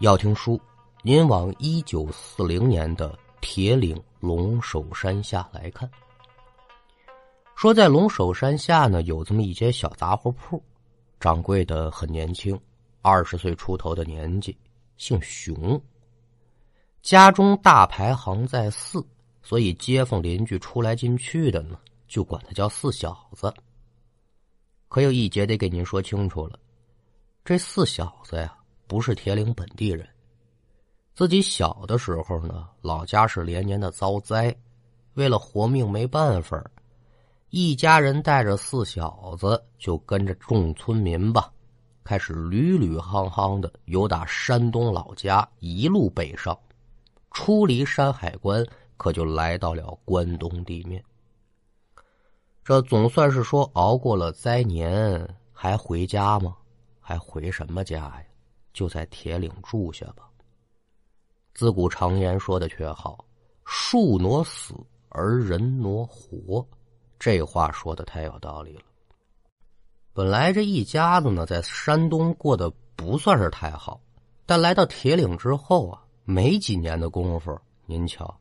要听书，您往一九四零年的铁岭龙首山下来看。说在龙首山下呢，有这么一间小杂货铺，掌柜的很年轻，二十岁出头的年纪，姓熊。家中大排行在四，所以街坊邻居出来进去的呢，就管他叫四小子。可有一节得给您说清楚了，这四小子呀。不是铁岭本地人，自己小的时候呢，老家是连年的遭灾，为了活命没办法，一家人带着四小子就跟着众村民吧，开始屡屡夯夯的由打山东老家一路北上，出离山海关，可就来到了关东地面。这总算是说熬过了灾年，还回家吗？还回什么家呀？就在铁岭住下吧。自古常言说的却好：“树挪死而人挪活。”这话说的太有道理了。本来这一家子呢，在山东过得不算是太好，但来到铁岭之后啊，没几年的功夫，您瞧，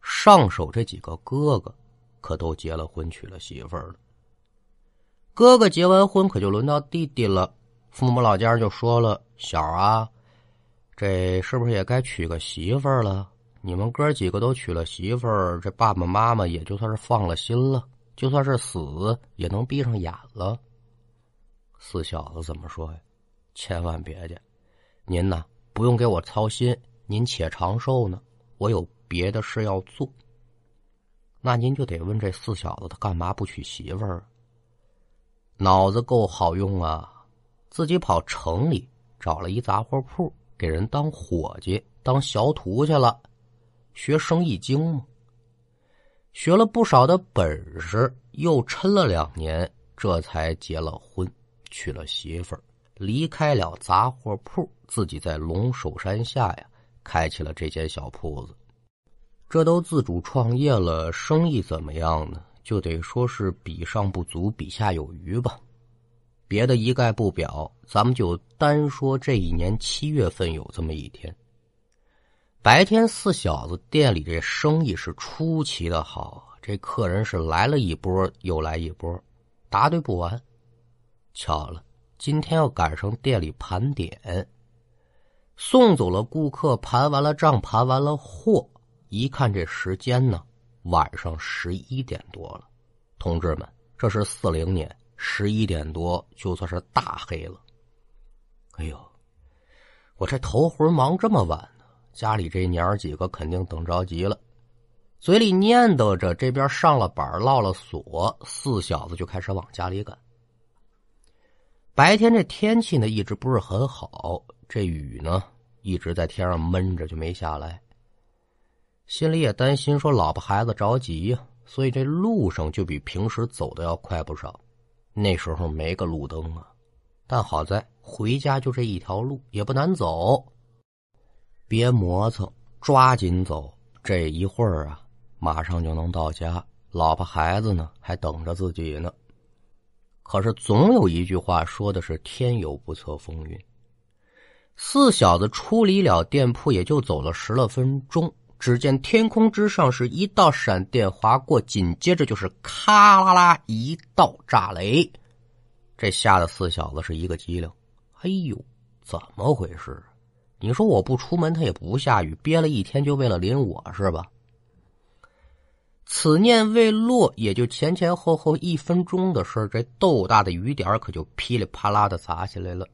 上手这几个哥哥可都结了婚，娶了媳妇儿了。哥哥结完婚，可就轮到弟弟了。父母老家就说了：“小啊，这是不是也该娶个媳妇儿了？你们哥几个都娶了媳妇儿，这爸爸妈妈也就算是放了心了，就算是死也能闭上眼了。”四小子怎么说呀？千万别介，您呐不用给我操心，您且长寿呢，我有别的事要做。那您就得问这四小子他干嘛不娶媳妇儿？脑子够好用啊！自己跑城里找了一杂货铺，给人当伙计、当小徒去了，学生意经嘛。学了不少的本事，又抻了两年，这才结了婚，娶了媳妇儿，离开了杂货铺，自己在龙首山下呀，开起了这间小铺子。这都自主创业了，生意怎么样呢？就得说是比上不足，比下有余吧。别的一概不表，咱们就单说这一年七月份有这么一天。白天四小子店里这生意是出奇的好，这客人是来了一波又来一波，答对不完。巧了，今天要赶上店里盘点，送走了顾客，盘完了账，盘完了货，一看这时间呢，晚上十一点多了。同志们，这是四零年。十一点多，就算是大黑了。哎呦，我这头回忙这么晚呢，家里这娘儿几个肯定等着急了，嘴里念叨着，这边上了板落了锁，四小子就开始往家里赶。白天这天气呢，一直不是很好，这雨呢一直在天上闷着，就没下来。心里也担心，说老婆孩子着急呀，所以这路上就比平时走的要快不少。那时候没个路灯啊，但好在回家就这一条路，也不难走。别磨蹭，抓紧走。这一会儿啊，马上就能到家。老婆孩子呢，还等着自己呢。可是总有一句话说的是“天有不测风云”。四小子出离了店铺，也就走了十来分钟。只见天空之上是一道闪电划过，紧接着就是咔啦啦一道炸雷，这吓得四小子是一个机灵。哎呦，怎么回事？你说我不出门，它也不下雨，憋了一天就为了淋我是吧？此念未落，也就前前后后一分钟的事这豆大的雨点可就噼里啪啦的砸下来了。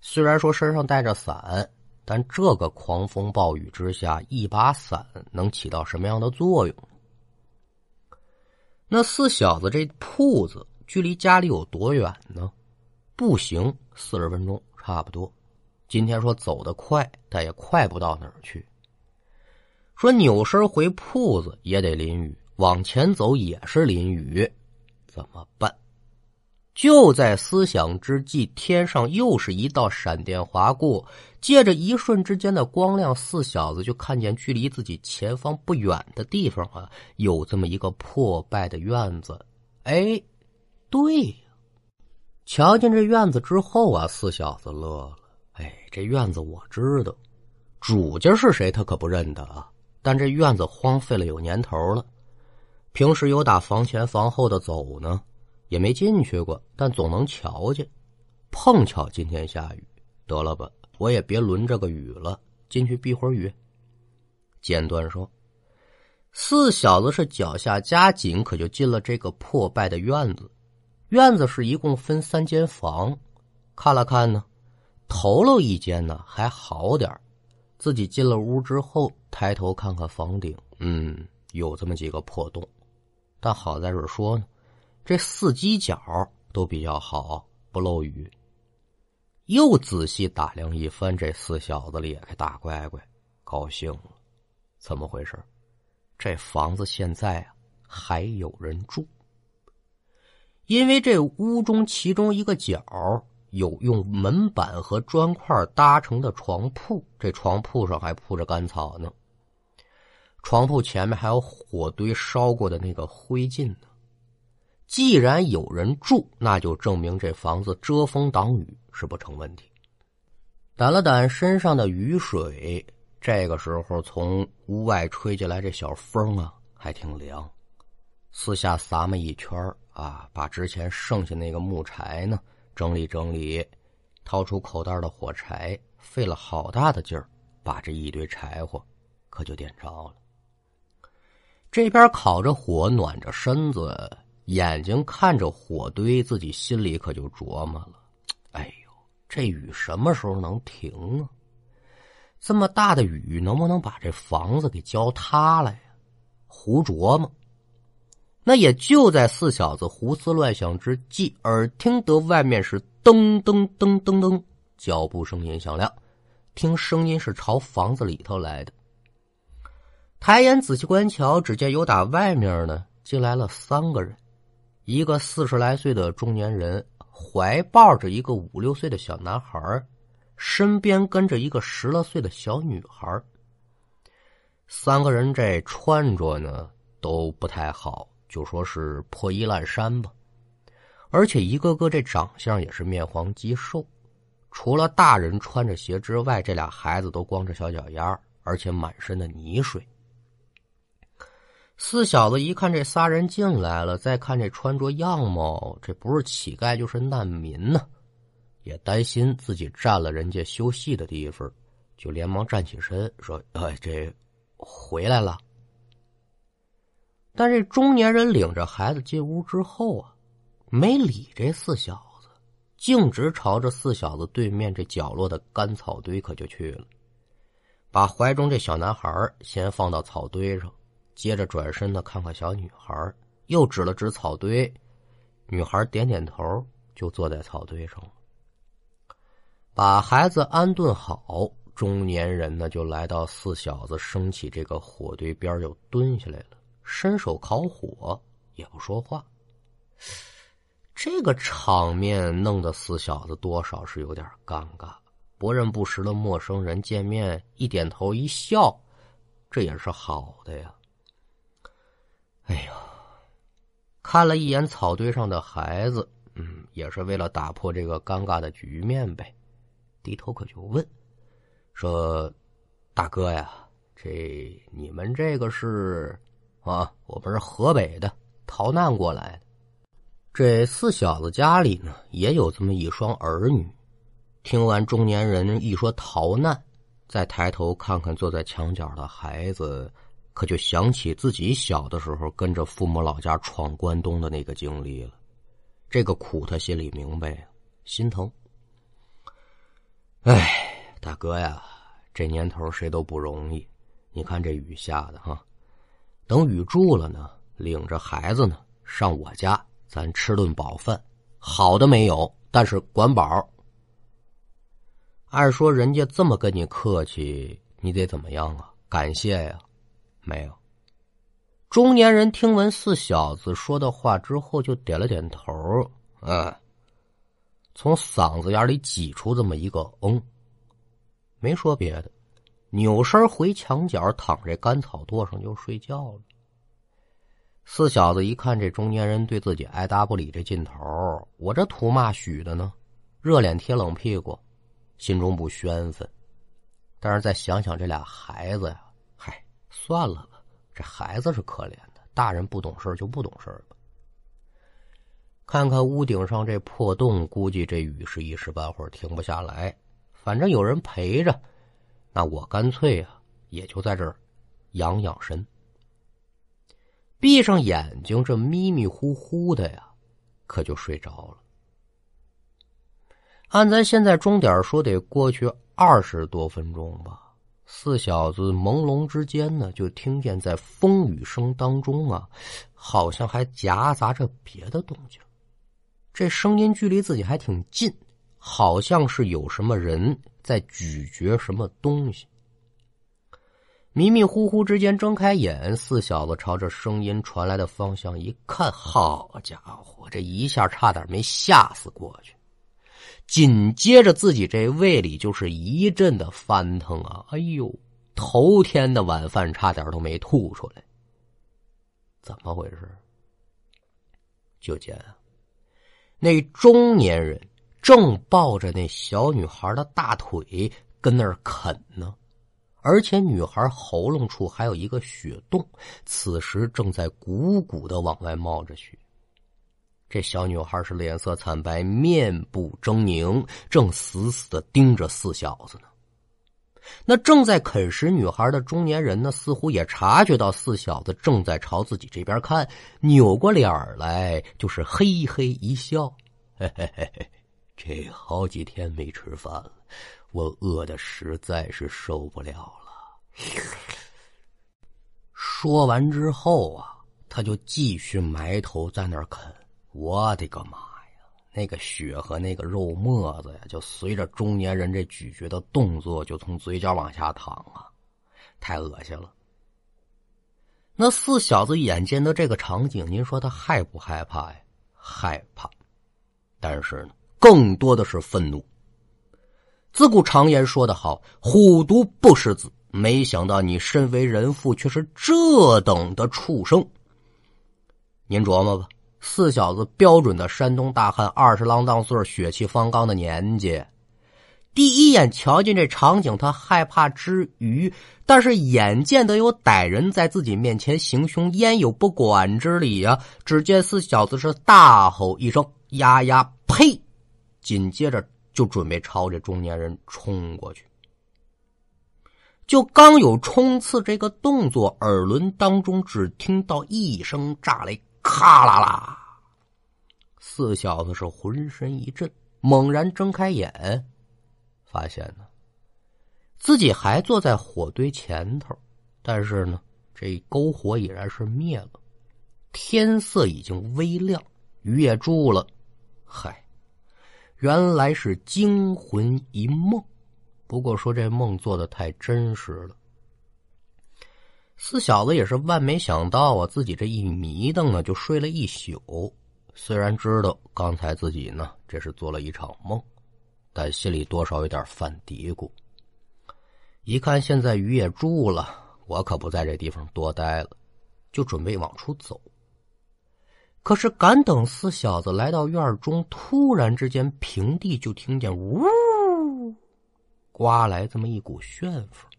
虽然说身上带着伞。但这个狂风暴雨之下，一把伞能起到什么样的作用？那四小子这铺子距离家里有多远呢？步行四十分钟差不多。今天说走得快，但也快不到哪儿去。说扭身回铺子也得淋雨，往前走也是淋雨，怎么办？就在思想之际，天上又是一道闪电划过，借着一瞬之间的光亮，四小子就看见距离自己前方不远的地方啊，有这么一个破败的院子。哎，对呀，瞧见这院子之后啊，四小子乐了。哎，这院子我知道，主家是谁他可不认得啊。但这院子荒废了有年头了，平时有打房前房后的走呢，也没进去过，但总能瞧见。碰巧今天下雨，得了吧，我也别轮这个雨了，进去避会儿雨。简短说，四小子是脚下加紧，可就进了这个破败的院子。院子是一共分三间房，看了看呢，头喽一间呢还好点自己进了屋之后，抬头看看房顶，嗯，有这么几个破洞，但好在这说呢，这四犄角都比较好，不漏雨。又仔细打量一番，这四小子咧开大乖乖，高兴了。怎么回事？这房子现在啊还有人住，因为这屋中其中一个角。有用门板和砖块搭成的床铺，这床铺上还铺着干草呢。床铺前面还有火堆烧过的那个灰烬呢。既然有人住，那就证明这房子遮风挡雨是不成问题。掸了掸身上的雨水，这个时候从屋外吹进来这小风啊，还挺凉。四下撒么一圈啊，把之前剩下那个木柴呢。整理整理，掏出口袋的火柴，费了好大的劲儿，把这一堆柴火可就点着了。这边烤着火，暖着身子，眼睛看着火堆，自己心里可就琢磨了：哎呦，这雨什么时候能停啊？这么大的雨，能不能把这房子给浇塌了呀？胡琢磨。那也就在四小子胡思乱想之际，耳听得外面是噔噔噔噔噔，脚步声音响亮。听声音是朝房子里头来的。抬眼仔细观瞧，只见有打外面呢进来了三个人，一个四十来岁的中年人怀抱着一个五六岁的小男孩，身边跟着一个十来岁的小女孩。三个人这穿着呢都不太好。就说是破衣烂衫吧，而且一个个这长相也是面黄肌瘦，除了大人穿着鞋之外，这俩孩子都光着小脚丫，而且满身的泥水。四小子一看这仨人进来了，再看这穿着样貌，这不是乞丐就是难民呢，也担心自己占了人家休息的地方，就连忙站起身说：“哎，这回来了。”但这中年人领着孩子进屋之后啊，没理这四小子，径直朝着四小子对面这角落的干草堆可就去了，把怀中这小男孩先放到草堆上，接着转身的看看小女孩，又指了指草堆，女孩点点头，就坐在草堆上了。把孩子安顿好，中年人呢就来到四小子升起这个火堆边，就蹲下来了。伸手烤火，也不说话。这个场面弄得四小子多少是有点尴尬。不认不识的陌生人见面一点头一笑，这也是好的呀。哎呀，看了一眼草堆上的孩子，嗯，也是为了打破这个尴尬的局面呗。低头可就问，说：“大哥呀，这你们这个是？”啊，我们是河北的，逃难过来的。这四小子家里呢，也有这么一双儿女。听完中年人一说逃难，再抬头看看坐在墙角的孩子，可就想起自己小的时候跟着父母老家闯关东的那个经历了。这个苦他心里明白呀，心疼。哎，大哥呀，这年头谁都不容易。你看这雨下的哈。等雨住了呢，领着孩子呢上我家，咱吃顿饱饭，好的没有，但是管饱。按说人家这么跟你客气，你得怎么样啊？感谢呀，没有。中年人听闻四小子说的话之后，就点了点头，嗯，从嗓子眼里挤出这么一个嗯，没说别的。扭身回墙角，躺在干草垛上就睡觉了。四小子一看这中年人对自己爱答不理这劲头，我这图嘛许的呢？热脸贴冷屁股，心中不宣愤。但是再想想这俩孩子呀，算了吧，这孩子是可怜的，大人不懂事就不懂事吧。看看屋顶上这破洞，估计这雨是一时半会儿停不下来。反正有人陪着，那我干脆啊，也就在这儿养养神。闭上眼睛，这迷迷糊糊的呀，可就睡着了。按咱现在钟点说，得过去二十多分钟吧。四小子朦胧之间呢，就听见在风雨声当中啊，好像还夹杂着别的动静。这声音距离自己还挺近，好像是有什么人在咀嚼什么东西。迷迷糊糊之间睁开眼，四小子朝着声音传来的方向一看，好家伙，这一下差点没吓死过去。紧接着自己这胃里就是一阵的翻腾啊！哎呦，头天的晚饭差点都没吐出来，怎么回事？就见啊。那中年人正抱着那小女孩的大腿跟那儿啃呢，而且女孩喉咙处还有一个血洞，此时正在鼓鼓的往外冒着血。这小女孩是脸色惨白，面部狰狞，正死死的盯着四小子呢。那正在啃食女孩的中年人呢，似乎也察觉到四小子正在朝自己这边看，扭过脸来，就是嘿嘿一笑：“嘿嘿嘿，这好几天没吃饭了，我饿的实在是受不了了。”说完之后啊，他就继续埋头在那儿啃。我的个妈呀！那个血和那个肉沫子呀，就随着中年人这咀嚼的动作，就从嘴角往下淌啊，太恶心了。那四小子眼见的这个场景，您说他害不害怕呀？害怕，但是呢，更多的是愤怒。自古常言说得好：“虎毒不食子。”没想到你身为人父，却是这等的畜生。您琢磨吧。四小子标准的山东大汉，二十郎当岁血气方刚的年纪。第一眼瞧见这场景，他害怕之余，但是眼见得有歹人在自己面前行凶，焉有不管之理呀？只见四小子是大吼一声：“呀呀，呸！”紧接着就准备朝这中年人冲过去。就刚有冲刺这个动作，耳轮当中只听到一声炸雷。咔啦啦！四小子是浑身一震，猛然睁开眼，发现呢，自己还坐在火堆前头，但是呢，这篝火已然是灭了，天色已经微亮，雨也住了。嗨，原来是惊魂一梦，不过说这梦做的太真实了。四小子也是万没想到啊，自己这一迷瞪呢，就睡了一宿。虽然知道刚才自己呢这是做了一场梦，但心里多少有点犯嘀咕。一看现在雨也住了，我可不在这地方多待了，就准备往出走。可是赶等四小子来到院中，突然之间平地就听见呜，刮来这么一股旋风。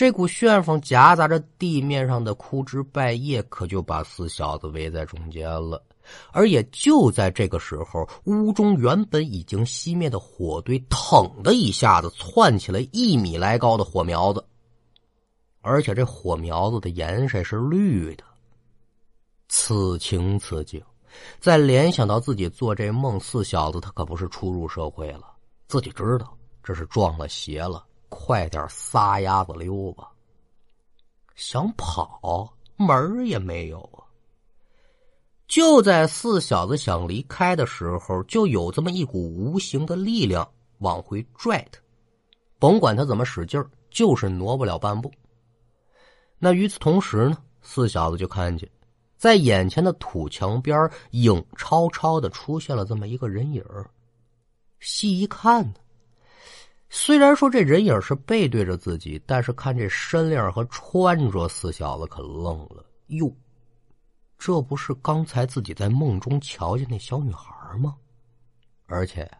这股旋风夹杂着地面上的枯枝败叶，可就把四小子围在中间了。而也就在这个时候，屋中原本已经熄灭的火堆，腾的一下子窜起了一米来高的火苗子，而且这火苗子的颜色是绿的。此情此景，再联想到自己做这梦，四小子他可不是初入社会了，自己知道这是撞了邪了。快点撒丫子溜吧！想跑门儿也没有啊！就在四小子想离开的时候，就有这么一股无形的力量往回拽他，甭管他怎么使劲儿，就是挪不了半步。那与此同时呢，四小子就看见，在眼前的土墙边影超超的出现了这么一个人影细一看呢。虽然说这人影是背对着自己，但是看这身量和穿着，四小子可愣了。哟，这不是刚才自己在梦中瞧见那小女孩吗？而且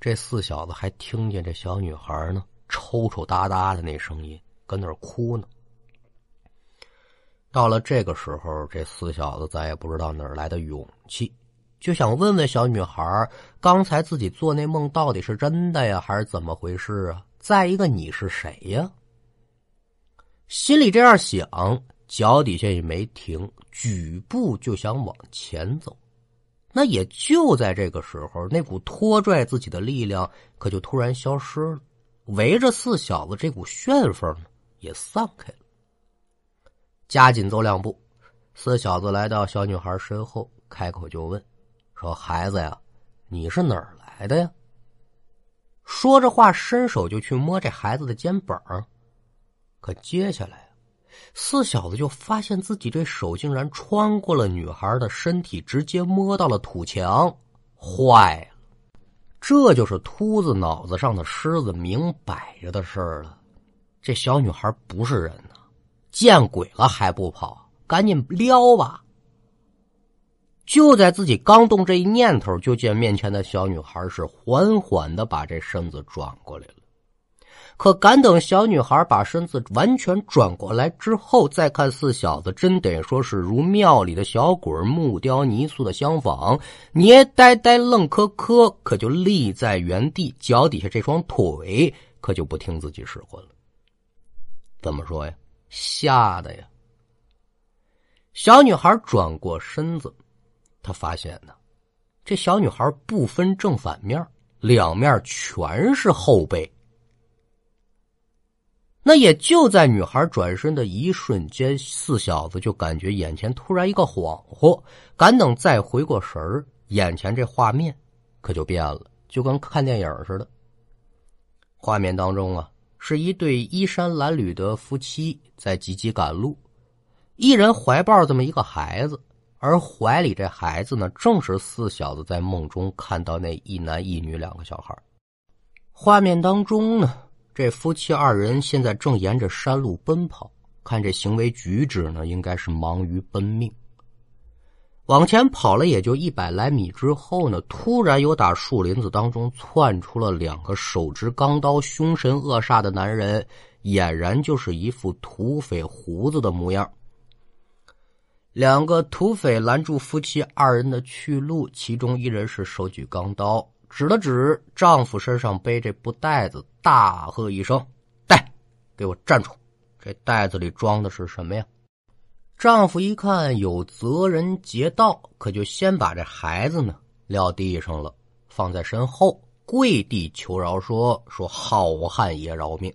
这四小子还听见这小女孩呢抽抽搭搭的那声音，跟那儿哭呢。到了这个时候，这四小子再也不知道哪儿来的勇气，就想问问小女孩：刚才自己做那梦到底是真的呀，还是怎么回事啊？再一个，你是谁呀？心里这样想，脚底下也没停，举步就想往前走。那也就在这个时候，那股拖拽自己的力量可就突然消失了，围着四小子这股旋风也散开了。加紧走两步，四小子来到小女孩身后，开口就问：“说孩子呀，你是哪儿来的呀？”说着话，伸手就去摸这孩子的肩膀，可接下来。四小子就发现自己这手竟然穿过了女孩的身体，直接摸到了土墙，坏了！这就是秃子脑子上的虱子，明摆着的事儿了。这小女孩不是人呐，见鬼了还不跑，赶紧撩吧！就在自己刚动这一念头，就见面前的小女孩是缓缓的把这身子转过来了。可敢等小女孩把身子完全转过来之后，再看四小子，真得说是如庙里的小鬼木雕泥塑的相仿，捏呆呆愣磕磕，可就立在原地，脚底下这双腿可就不听自己使唤了。怎么说呀？吓的呀！小女孩转过身子，他发现呢，这小女孩不分正反面，两面全是后背。那也就在女孩转身的一瞬间，四小子就感觉眼前突然一个恍惚，赶等再回过神儿，眼前这画面可就变了，就跟看电影似的。画面当中啊，是一对衣衫褴褛的夫妻在急急赶路，一人怀抱这么一个孩子，而怀里这孩子呢，正是四小子在梦中看到那一男一女两个小孩。画面当中呢。这夫妻二人现在正沿着山路奔跑，看这行为举止呢，应该是忙于奔命。往前跑了也就一百来米之后呢，突然有打树林子当中窜出了两个手执钢刀、凶神恶煞的男人，俨然就是一副土匪胡子的模样。两个土匪拦住夫妻二人的去路，其中一人是手举钢刀。指了指丈夫身上背这布袋子，大喝一声：“带，给我站住！这袋子里装的是什么呀？”丈夫一看有责人劫道，可就先把这孩子呢撂地上了，放在身后，跪地求饶说：“说好汉爷饶命！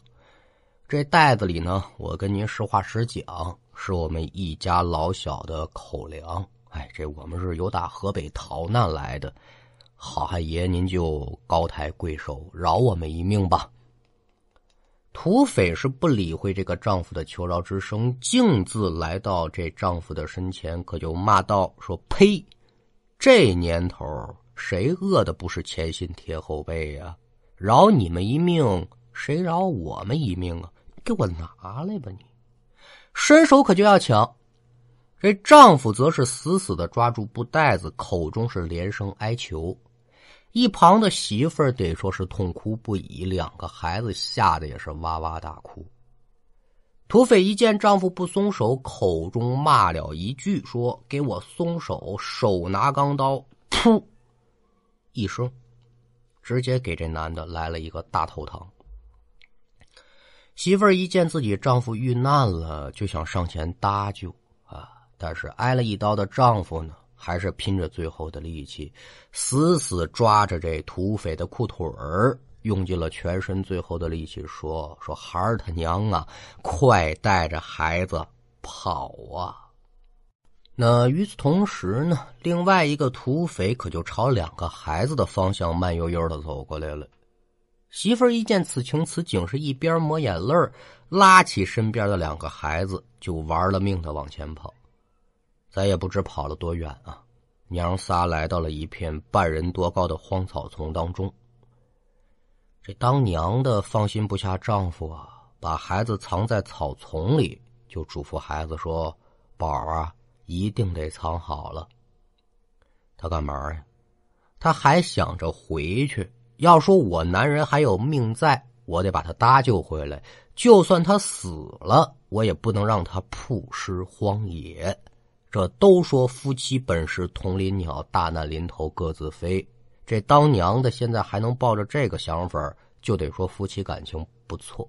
这袋子里呢，我跟您实话实讲，是我们一家老小的口粮。哎，这我们是由打河北逃难来的。”好汉爷，您就高抬贵手，饶我们一命吧。土匪是不理会这个丈夫的求饶之声，径自来到这丈夫的身前，可就骂道：“说呸！这年头，谁饿的不是前心贴后背呀？饶你们一命，谁饶我们一命啊？给我拿来吧！你伸手可就要抢，这丈夫则是死死的抓住布袋子，口中是连声哀求。一旁的媳妇儿得说是痛哭不已，两个孩子吓得也是哇哇大哭。土匪一见丈夫不松手，口中骂了一句：“说给我松手！”手拿钢刀，噗一声，直接给这男的来了一个大头疼。媳妇儿一见自己丈夫遇难了，就想上前搭救啊，但是挨了一刀的丈夫呢？还是拼着最后的力气，死死抓着这土匪的裤腿儿，用尽了全身最后的力气，说：“说孩儿他娘啊，快带着孩子跑啊！”那与此同时呢，另外一个土匪可就朝两个孩子的方向慢悠悠的走过来了。媳妇儿一见此情此景，是一边抹眼泪拉起身边的两个孩子，就玩了命的往前跑。咱也不知跑了多远啊！娘仨来到了一片半人多高的荒草丛当中。这当娘的放心不下丈夫啊，把孩子藏在草丛里，就嘱咐孩子说：“宝啊，一定得藏好了。”他干嘛呀？他还想着回去要说我男人还有命在，我得把他搭救回来。就算他死了，我也不能让他曝尸荒野。这都说夫妻本是同林鸟，大难临头各自飞。这当娘的现在还能抱着这个想法，就得说夫妻感情不错。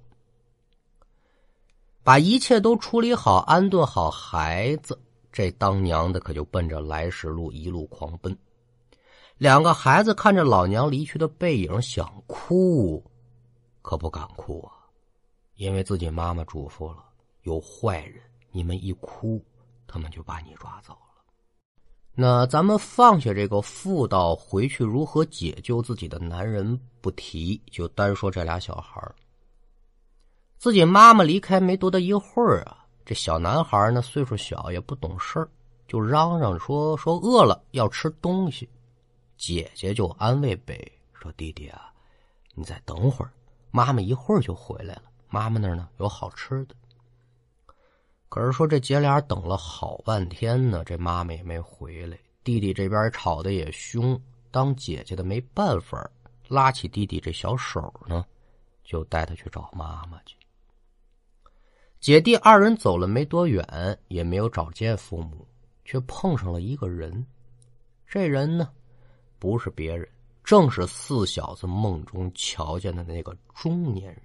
把一切都处理好，安顿好孩子，这当娘的可就奔着来时路一路狂奔。两个孩子看着老娘离去的背影，想哭，可不敢哭啊，因为自己妈妈嘱咐了：有坏人，你们一哭。他们就把你抓走了。那咱们放下这个妇道，回去如何解救自己的男人不提，就单说这俩小孩自己妈妈离开没多大一会儿啊，这小男孩呢岁数小，也不懂事儿，就嚷嚷说说饿了要吃东西。姐姐就安慰北说：“弟弟啊，你再等会儿，妈妈一会儿就回来了。妈妈那儿呢有好吃的。”可是说这姐俩等了好半天呢，这妈妈也没回来。弟弟这边吵的也凶，当姐姐的没办法，拉起弟弟这小手呢，就带他去找妈妈去。姐弟二人走了没多远，也没有找见父母，却碰上了一个人。这人呢，不是别人，正是四小子梦中瞧见的那个中年人。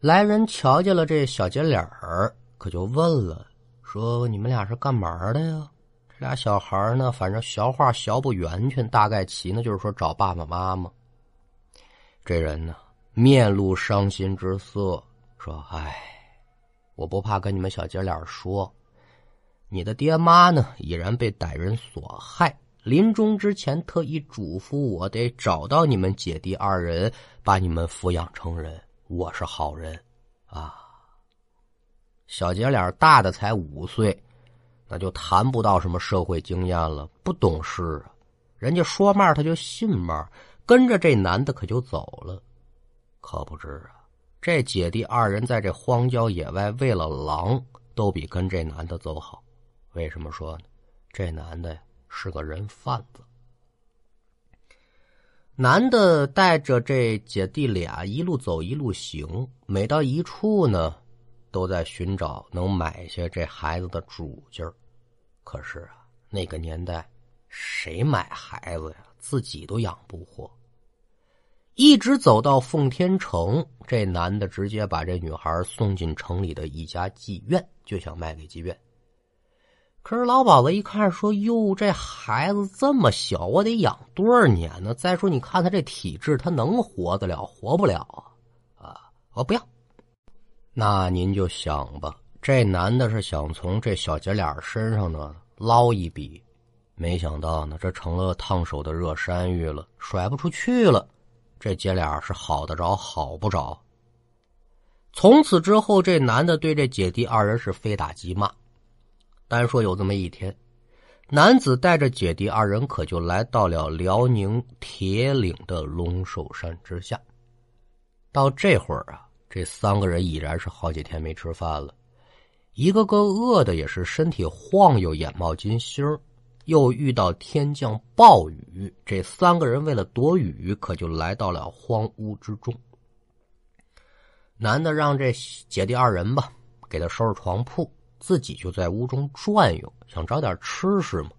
来人瞧见了这小姐脸儿。可就问了，说你们俩是干嘛的呀？这俩小孩呢，反正学话学不圆圈，大概其呢就是说找爸爸妈妈。这人呢，面露伤心之色，说：“哎，我不怕跟你们小姐俩说，你的爹妈呢已然被歹人所害，临终之前特意嘱咐我得找到你们姐弟二人，把你们抚养成人。我是好人，啊。”小姐俩大的才五岁，那就谈不到什么社会经验了，不懂事啊。人家说嘛，他就信嘛，跟着这男的可就走了。可不知啊，这姐弟二人在这荒郊野外为了狼，都比跟这男的走好。为什么说呢？这男的呀是个人贩子。男的带着这姐弟俩一路走一路行，每到一处呢。都在寻找能买下这孩子的主家可是啊，那个年代谁买孩子呀？自己都养不活。一直走到奉天城，这男的直接把这女孩送进城里的一家妓院，就想卖给妓院。可是老鸨子一看，说：“哟，这孩子这么小，我得养多少年呢？再说，你看他这体质，他能活得了？活不了啊！啊，我不要。”那您就想吧，这男的是想从这小姐俩身上呢捞一笔，没想到呢，这成了烫手的热山芋了，甩不出去了。这姐俩是好得着，好不着。从此之后，这男的对这姐弟二人是非打即骂。单说有这么一天，男子带着姐弟二人可就来到了辽宁铁岭的龙首山之下。到这会儿啊。这三个人已然是好几天没吃饭了，一个个饿的也是身体晃悠，眼冒金星又遇到天降暴雨，这三个人为了躲雨，可就来到了荒屋之中。男的让这姐弟二人吧，给他收拾床铺，自己就在屋中转悠，想找点吃食嘛。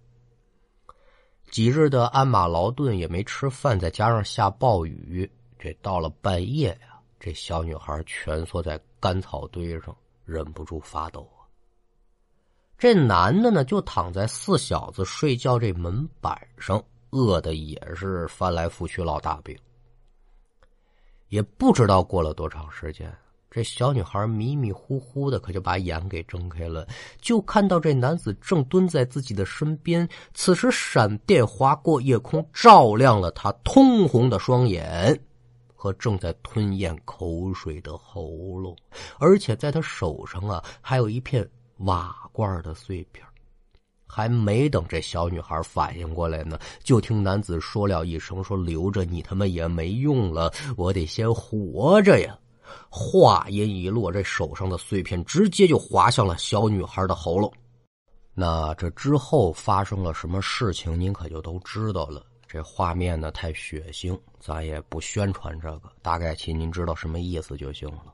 几日的鞍马劳顿也没吃饭，再加上下暴雨，这到了半夜呀。这小女孩蜷缩在干草堆上，忍不住发抖啊。这男的呢，就躺在四小子睡觉这门板上，饿的也是翻来覆去落大病。也不知道过了多长时间，这小女孩迷迷糊糊的，可就把眼给睁开了，就看到这男子正蹲在自己的身边。此时闪电划过夜空，照亮了他通红的双眼。和正在吞咽口水的喉咙，而且在他手上啊，还有一片瓦罐的碎片。还没等这小女孩反应过来呢，就听男子说了一声：“说留着你他妈也没用了，我得先活着呀！”话音一落，这手上的碎片直接就划向了小女孩的喉咙。那这之后发生了什么事情，您可就都知道了。这画面呢太血腥，咱也不宣传这个，大概其您知道什么意思就行了。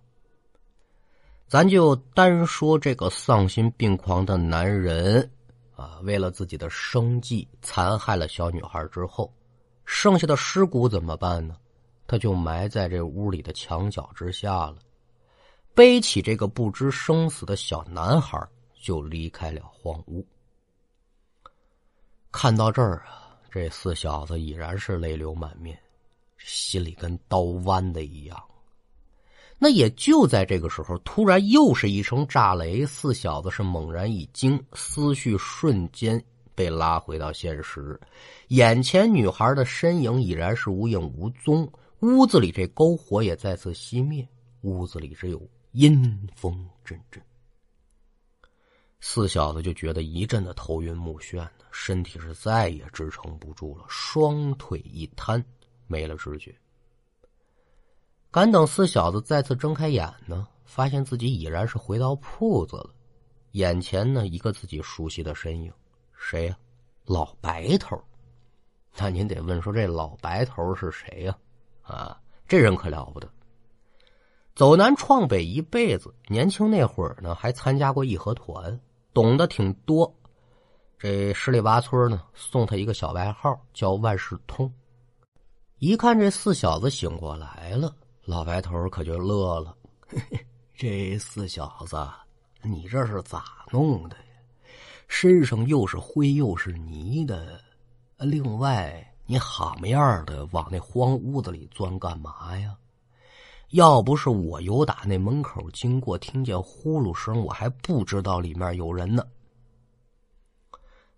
咱就单说这个丧心病狂的男人啊，为了自己的生计残害了小女孩之后，剩下的尸骨怎么办呢？他就埋在这屋里的墙角之下了，背起这个不知生死的小男孩，就离开了荒屋。看到这儿啊，这四小子已然是泪流满面，心里跟刀剜的一样。那也就在这个时候，突然又是一声炸雷，四小子是猛然一惊，思绪瞬间被拉回到现实，眼前女孩的身影已然是无影无踪。屋子里这篝火也再次熄灭，屋子里只有阴风阵阵。四小子就觉得一阵的头晕目眩的，身体是再也支撑不住了，双腿一瘫，没了知觉。赶等四小子再次睁开眼呢，发现自己已然是回到铺子了，眼前呢一个自己熟悉的身影，谁呀？老白头。那您得问说这老白头是谁呀？啊这人可了不得，走南闯北一辈子，年轻那会儿呢还参加过义和团，懂得挺多。这十里八村呢送他一个小外号叫万事通。一看这四小子醒过来了，老白头可就乐了：“这四小子，你这是咋弄的呀？身上又是灰又是泥的，另外……”你哈么样的往那荒屋子里钻干嘛呀？要不是我由打那门口经过，听见呼噜声，我还不知道里面有人呢。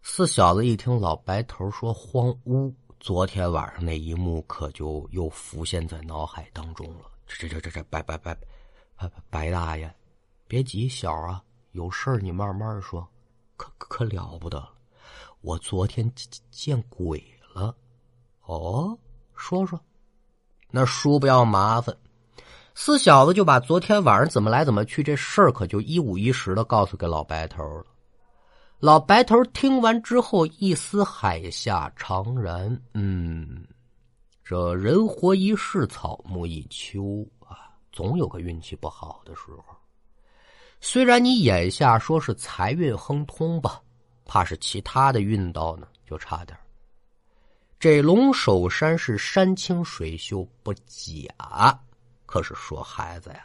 四小子一听老白头说荒屋，昨天晚上那一幕可就又浮现在脑海当中了。这这这这这白白白白白大爷，别急，小啊，有事你慢慢说。可可了不得了，我昨天见见鬼了。哦，说说，那叔不要麻烦，四小子就把昨天晚上怎么来怎么去这事儿，可就一五一十的告诉给老白头了。老白头听完之后，一丝海下长然，嗯，这人活一世，草木一秋啊，总有个运气不好的时候。虽然你眼下说是财运亨通吧，怕是其他的运道呢，就差点。这龙首山是山清水秀不假，可是说孩子呀，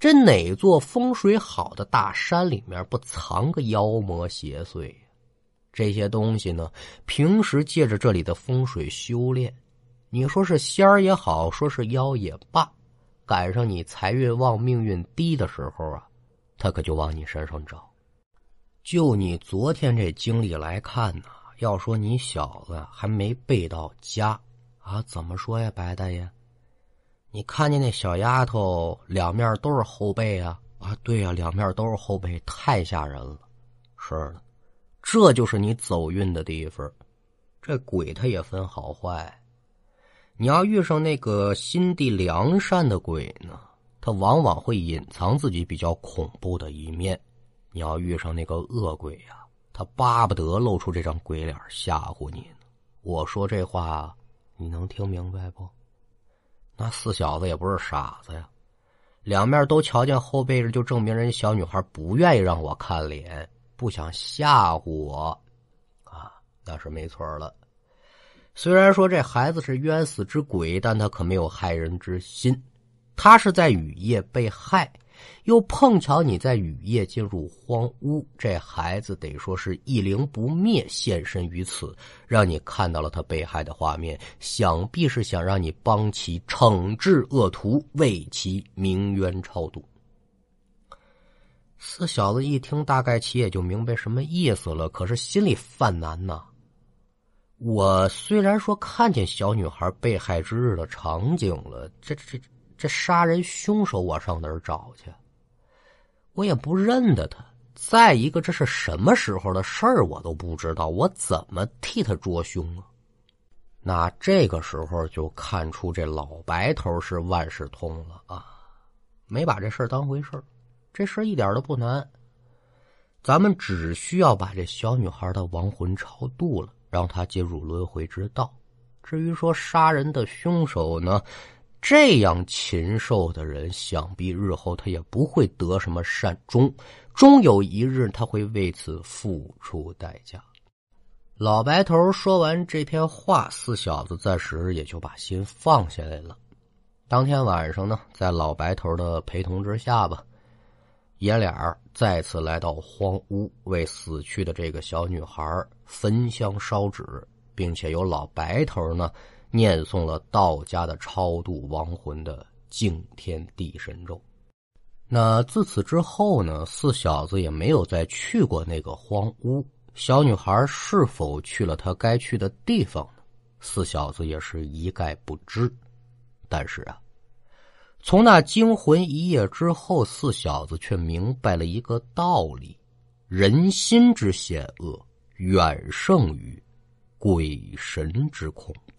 这哪座风水好的大山里面不藏个妖魔邪祟呀？这些东西呢，平时借着这里的风水修炼，你说是仙儿也好，说是妖也罢，赶上你财运旺、命运低的时候啊，他可就往你身上找。就你昨天这经历来看呢。要说你小子还没背到家啊？怎么说呀，白大爷？你看见那小丫头两面都是后背啊？啊，对呀，两面都是后背，太吓人了。是的，这就是你走运的地方。这鬼他也分好坏。你要遇上那个心地良善的鬼呢，他往往会隐藏自己比较恐怖的一面。你要遇上那个恶鬼呀。他巴不得露出这张鬼脸吓唬你呢。我说这话，你能听明白不？那四小子也不是傻子呀，两面都瞧见后背着，就证明人家小女孩不愿意让我看脸，不想吓唬我啊，那是没错了。虽然说这孩子是冤死之鬼，但他可没有害人之心，他是在雨夜被害。又碰巧你在雨夜进入荒屋，这孩子得说是一灵不灭，现身于此，让你看到了他被害的画面，想必是想让你帮其惩治恶徒，为其鸣冤超度。四小子一听，大概其也就明白什么意思了，可是心里犯难呐。我虽然说看见小女孩被害之日的场景了，这这这。杀人凶手我上哪儿找去？我也不认得他。再一个，这是什么时候的事儿，我都不知道。我怎么替他捉凶啊？那这个时候就看出这老白头是万事通了啊，没把这事儿当回事儿。这事儿一点都不难，咱们只需要把这小女孩的亡魂超度了，让她进入轮回之道。至于说杀人的凶手呢，这样禽兽的人，想必日后他也不会得什么善终，终有一日他会为此付出代价。老白头说完这篇话，四小子暂时也就把心放下来了。当天晚上呢，在老白头的陪同之下吧，爷俩再次来到荒屋，为死去的这个小女孩焚香烧纸。并且由老白头呢念诵了道家的超度亡魂的敬天地神咒。那自此之后呢，四小子也没有再去过那个荒屋。小女孩是否去了她该去的地方呢？四小子也是一概不知。但是啊，从那惊魂一夜之后，四小子却明白了一个道理：人心之险恶远胜于。鬼神之恐怖。